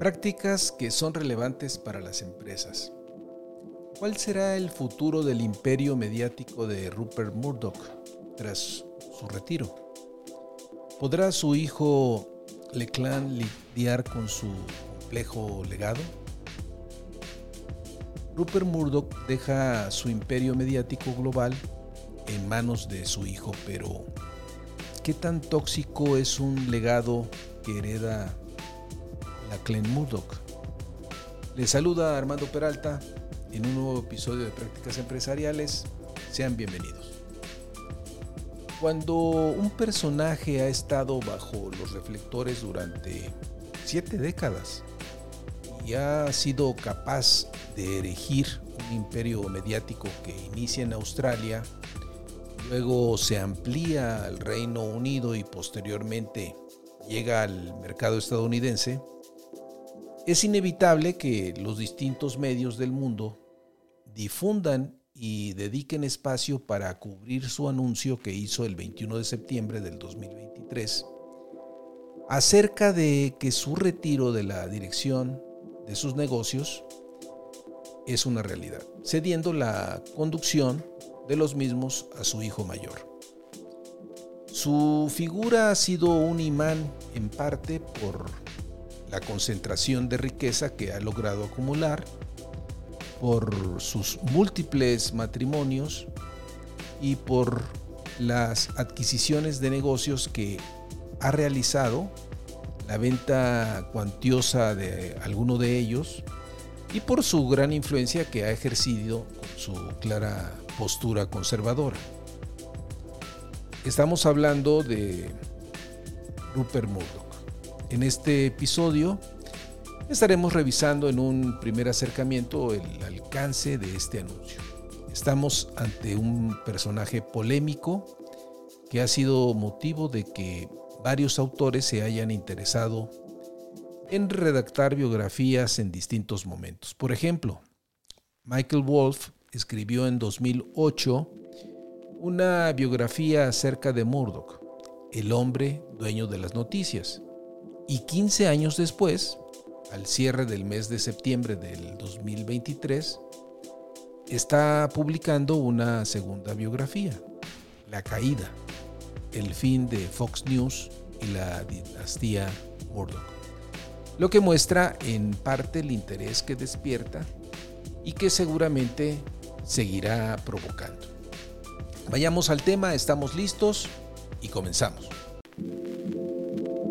Prácticas que son relevantes para las empresas. ¿Cuál será el futuro del imperio mediático de Rupert Murdoch tras su retiro? ¿Podrá su hijo Leclan lidiar con su complejo legado? Rupert Murdoch deja su imperio mediático global en manos de su hijo, pero ¿qué tan tóxico es un legado que hereda la Clan Murdoch? Le saluda Armando Peralta en un nuevo episodio de Prácticas Empresariales. Sean bienvenidos. Cuando un personaje ha estado bajo los reflectores durante siete décadas y ha sido capaz de erigir un imperio mediático que inicia en Australia, luego se amplía al Reino Unido y posteriormente llega al mercado estadounidense, es inevitable que los distintos medios del mundo difundan y dediquen espacio para cubrir su anuncio que hizo el 21 de septiembre del 2023 acerca de que su retiro de la dirección de sus negocios es una realidad, cediendo la conducción de los mismos a su hijo mayor. Su figura ha sido un imán en parte por la concentración de riqueza que ha logrado acumular, por sus múltiples matrimonios y por las adquisiciones de negocios que ha realizado, la venta cuantiosa de alguno de ellos y por su gran influencia que ha ejercido su clara postura conservadora. Estamos hablando de Rupert Murdoch. En este episodio estaremos revisando en un primer acercamiento el alcance de este anuncio. Estamos ante un personaje polémico que ha sido motivo de que varios autores se hayan interesado en redactar biografías en distintos momentos. Por ejemplo, Michael Wolff escribió en 2008 una biografía acerca de Murdoch, el hombre dueño de las noticias. Y 15 años después, al cierre del mes de septiembre del 2023, está publicando una segunda biografía, La Caída, el fin de Fox News y la dinastía Murdoch lo que muestra en parte el interés que despierta y que seguramente seguirá provocando. Vayamos al tema, estamos listos y comenzamos.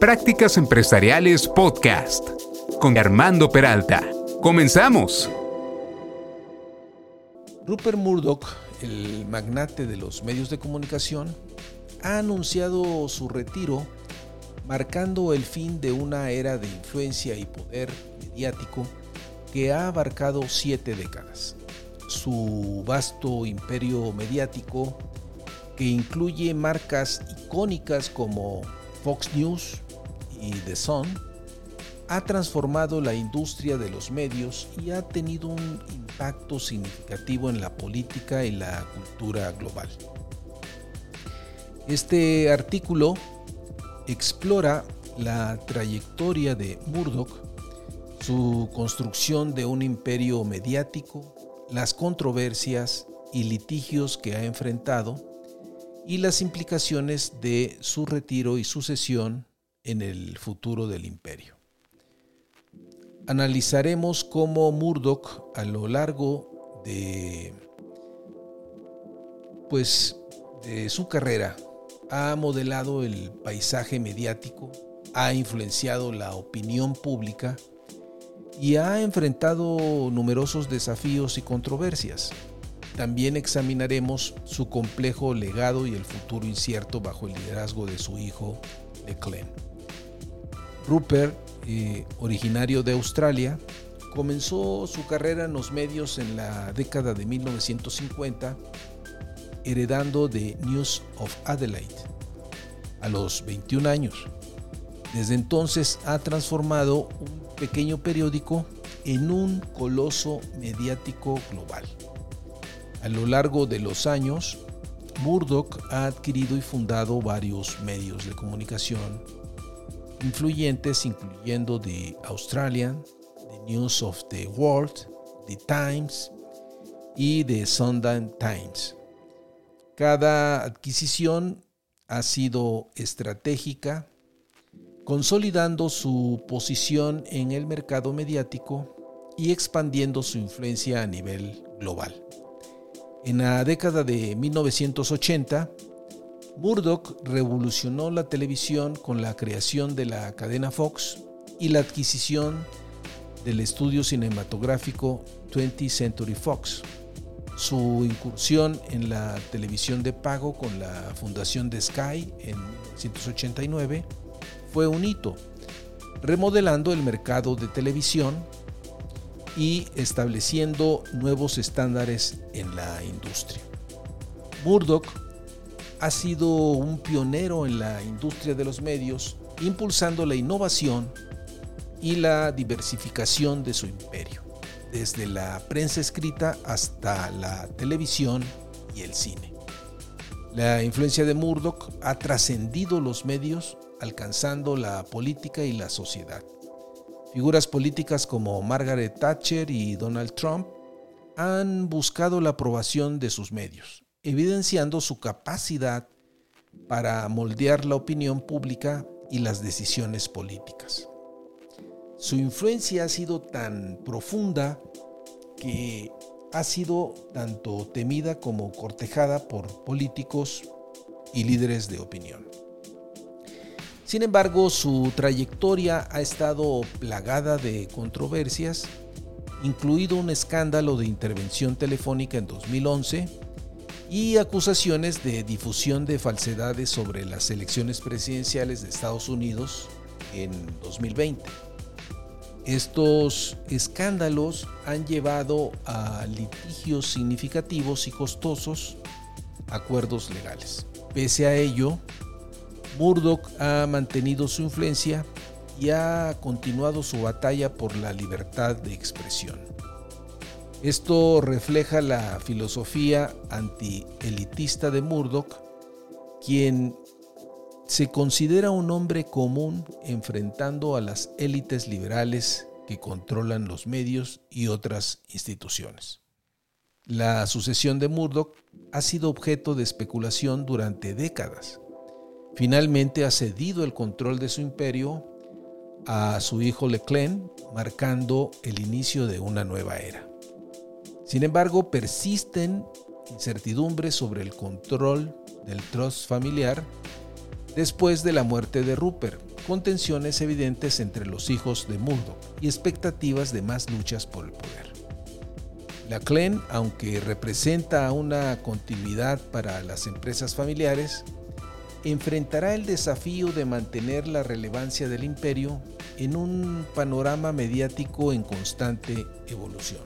Prácticas Empresariales Podcast con Armando Peralta. Comenzamos. Rupert Murdoch, el magnate de los medios de comunicación, ha anunciado su retiro, marcando el fin de una era de influencia y poder mediático que ha abarcado siete décadas. Su vasto imperio mediático, que incluye marcas icónicas como Fox News, y The ha transformado la industria de los medios y ha tenido un impacto significativo en la política y la cultura global. Este artículo explora la trayectoria de Murdoch, su construcción de un imperio mediático, las controversias y litigios que ha enfrentado y las implicaciones de su retiro y sucesión en el futuro del imperio. Analizaremos cómo Murdoch a lo largo de pues de su carrera ha modelado el paisaje mediático, ha influenciado la opinión pública y ha enfrentado numerosos desafíos y controversias. También examinaremos su complejo legado y el futuro incierto bajo el liderazgo de su hijo, Leclerc. Rupert, eh, originario de Australia, comenzó su carrera en los medios en la década de 1950, heredando de News of Adelaide a los 21 años. Desde entonces ha transformado un pequeño periódico en un coloso mediático global. A lo largo de los años, Murdoch ha adquirido y fundado varios medios de comunicación influyentes, incluyendo The Australian, The News of the World, The Times y The Sunday Times. Cada adquisición ha sido estratégica, consolidando su posición en el mercado mediático y expandiendo su influencia a nivel global. En la década de 1980, Murdoch revolucionó la televisión con la creación de la cadena Fox y la adquisición del estudio cinematográfico 20th Century Fox. Su incursión en la televisión de pago con la fundación de Sky en 1989 fue un hito, remodelando el mercado de televisión y estableciendo nuevos estándares en la industria. Murdoch ha sido un pionero en la industria de los medios, impulsando la innovación y la diversificación de su imperio, desde la prensa escrita hasta la televisión y el cine. La influencia de Murdoch ha trascendido los medios, alcanzando la política y la sociedad. Figuras políticas como Margaret Thatcher y Donald Trump han buscado la aprobación de sus medios, evidenciando su capacidad para moldear la opinión pública y las decisiones políticas. Su influencia ha sido tan profunda que ha sido tanto temida como cortejada por políticos y líderes de opinión. Sin embargo, su trayectoria ha estado plagada de controversias, incluido un escándalo de intervención telefónica en 2011 y acusaciones de difusión de falsedades sobre las elecciones presidenciales de Estados Unidos en 2020. Estos escándalos han llevado a litigios significativos y costosos acuerdos legales. Pese a ello, Murdoch ha mantenido su influencia y ha continuado su batalla por la libertad de expresión. Esto refleja la filosofía anti-elitista de Murdoch, quien se considera un hombre común enfrentando a las élites liberales que controlan los medios y otras instituciones. La sucesión de Murdoch ha sido objeto de especulación durante décadas Finalmente ha cedido el control de su imperio a su hijo Leclerc, marcando el inicio de una nueva era. Sin embargo, persisten incertidumbres sobre el control del trust familiar después de la muerte de Rupert, con tensiones evidentes entre los hijos de Murdoch y expectativas de más luchas por el poder. La Clen, aunque representa una continuidad para las empresas familiares, enfrentará el desafío de mantener la relevancia del imperio en un panorama mediático en constante evolución.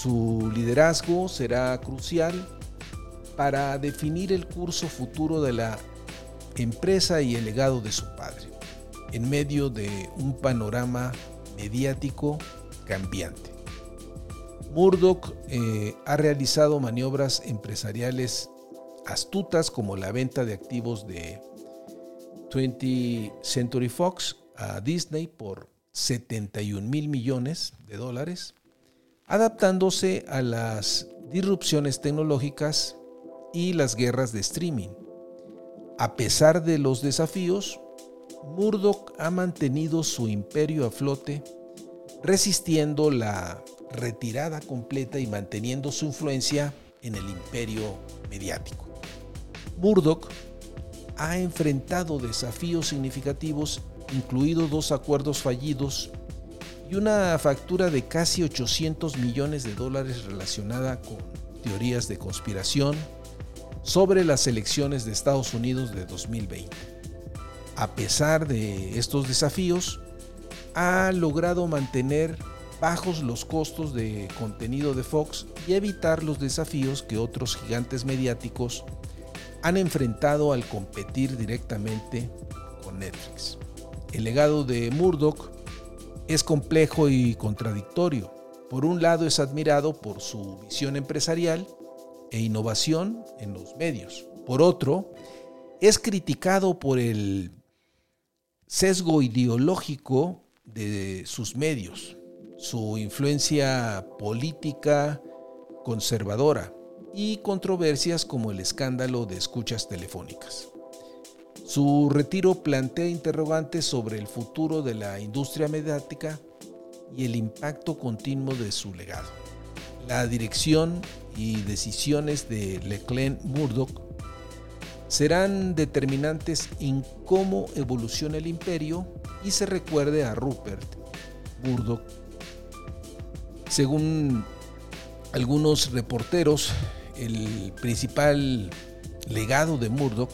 Su liderazgo será crucial para definir el curso futuro de la empresa y el legado de su padre, en medio de un panorama mediático cambiante. Murdoch eh, ha realizado maniobras empresariales astutas como la venta de activos de 20th Century Fox a Disney por 71 mil millones de dólares, adaptándose a las disrupciones tecnológicas y las guerras de streaming. A pesar de los desafíos, Murdoch ha mantenido su imperio a flote, resistiendo la retirada completa y manteniendo su influencia en el imperio mediático. Murdoch ha enfrentado desafíos significativos, incluidos dos acuerdos fallidos y una factura de casi 800 millones de dólares relacionada con teorías de conspiración sobre las elecciones de Estados Unidos de 2020. A pesar de estos desafíos, ha logrado mantener bajos los costos de contenido de Fox y evitar los desafíos que otros gigantes mediáticos han enfrentado al competir directamente con Netflix. El legado de Murdoch es complejo y contradictorio. Por un lado es admirado por su visión empresarial e innovación en los medios. Por otro, es criticado por el sesgo ideológico de sus medios, su influencia política conservadora y controversias como el escándalo de escuchas telefónicas. Su retiro plantea interrogantes sobre el futuro de la industria mediática y el impacto continuo de su legado. La dirección y decisiones de Leclerc Murdoch serán determinantes en cómo evoluciona el imperio y se recuerde a Rupert Murdoch. Según algunos reporteros, el principal legado de Murdoch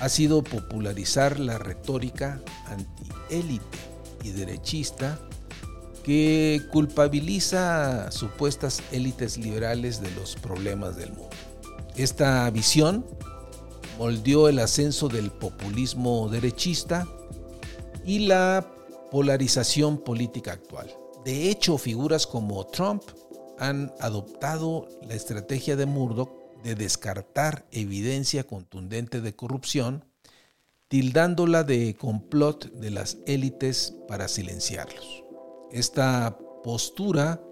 ha sido popularizar la retórica antiélite y derechista que culpabiliza a supuestas élites liberales de los problemas del mundo. Esta visión moldeó el ascenso del populismo derechista y la polarización política actual. De hecho, figuras como Trump han adoptado la estrategia de Murdoch de descartar evidencia contundente de corrupción, tildándola de complot de las élites para silenciarlos. Esta postura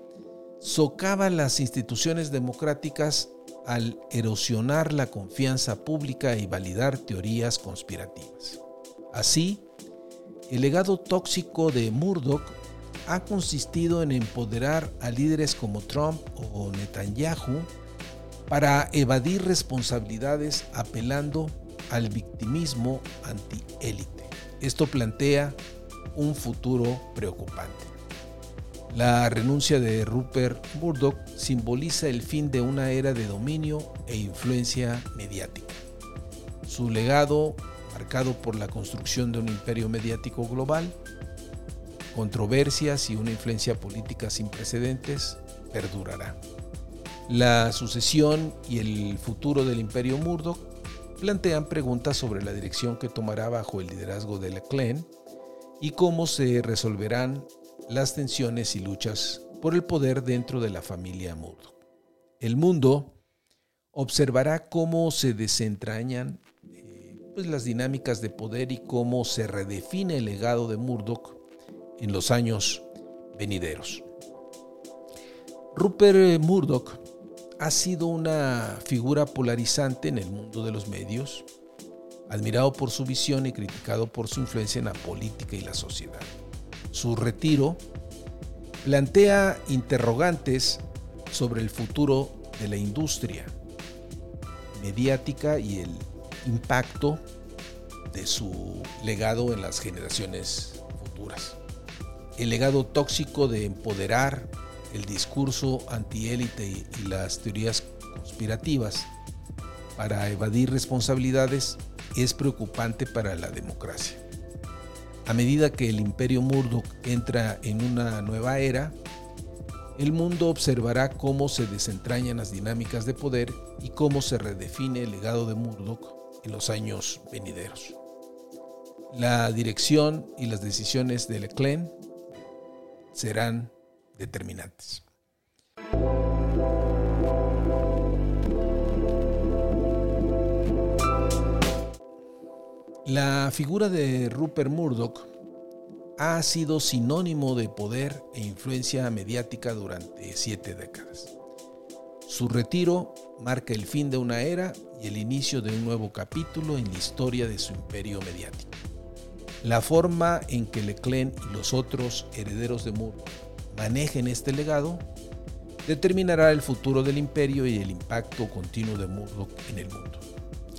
socava las instituciones democráticas al erosionar la confianza pública y validar teorías conspirativas. Así, el legado tóxico de Murdoch ha consistido en empoderar a líderes como Trump o Netanyahu para evadir responsabilidades apelando al victimismo antiélite. Esto plantea un futuro preocupante. La renuncia de Rupert Murdoch simboliza el fin de una era de dominio e influencia mediática. Su legado, marcado por la construcción de un imperio mediático global, controversias y una influencia política sin precedentes, perdurará. La sucesión y el futuro del imperio Murdoch plantean preguntas sobre la dirección que tomará bajo el liderazgo de Leclerc y cómo se resolverán las tensiones y luchas por el poder dentro de la familia Murdoch. El mundo observará cómo se desentrañan eh, pues, las dinámicas de poder y cómo se redefine el legado de Murdoch en los años venideros. Rupert Murdoch ha sido una figura polarizante en el mundo de los medios, admirado por su visión y criticado por su influencia en la política y la sociedad. Su retiro plantea interrogantes sobre el futuro de la industria mediática y el impacto de su legado en las generaciones futuras. El legado tóxico de empoderar el discurso antiélite y las teorías conspirativas para evadir responsabilidades es preocupante para la democracia. A medida que el imperio Murdoch entra en una nueva era, el mundo observará cómo se desentrañan las dinámicas de poder y cómo se redefine el legado de Murdoch en los años venideros. La dirección y las decisiones de Leclerc serán determinantes. La figura de Rupert Murdoch ha sido sinónimo de poder e influencia mediática durante siete décadas. Su retiro marca el fin de una era y el inicio de un nuevo capítulo en la historia de su imperio mediático. La forma en que Leclerc y los otros herederos de Murdoch manejen este legado determinará el futuro del imperio y el impacto continuo de Murdoch en el mundo.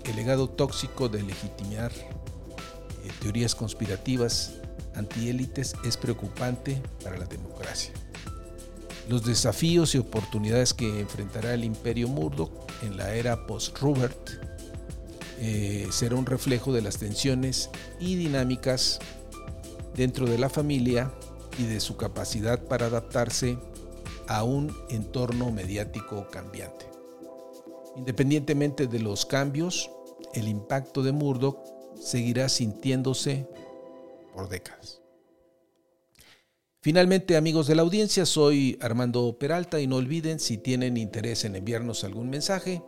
El legado tóxico de legitimar eh, teorías conspirativas antiélites es preocupante para la democracia. Los desafíos y oportunidades que enfrentará el imperio Murdoch en la era post-Rupert eh, será un reflejo de las tensiones y dinámicas dentro de la familia y de su capacidad para adaptarse a un entorno mediático cambiante. Independientemente de los cambios, el impacto de Murdoch seguirá sintiéndose por décadas. Finalmente, amigos de la audiencia, soy Armando Peralta y no olviden, si tienen interés en enviarnos algún mensaje,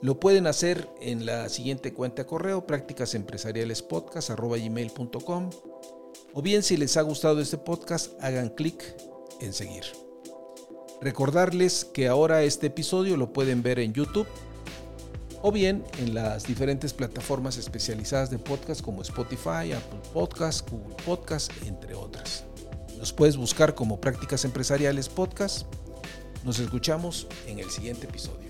lo pueden hacer en la siguiente cuenta de correo prácticasempresarialespodcast.com o bien si les ha gustado este podcast, hagan clic en seguir. Recordarles que ahora este episodio lo pueden ver en YouTube o bien en las diferentes plataformas especializadas de podcast como Spotify, Apple Podcast, Google Podcast, entre otras. Nos puedes buscar como Prácticas Empresariales Podcast. Nos escuchamos en el siguiente episodio.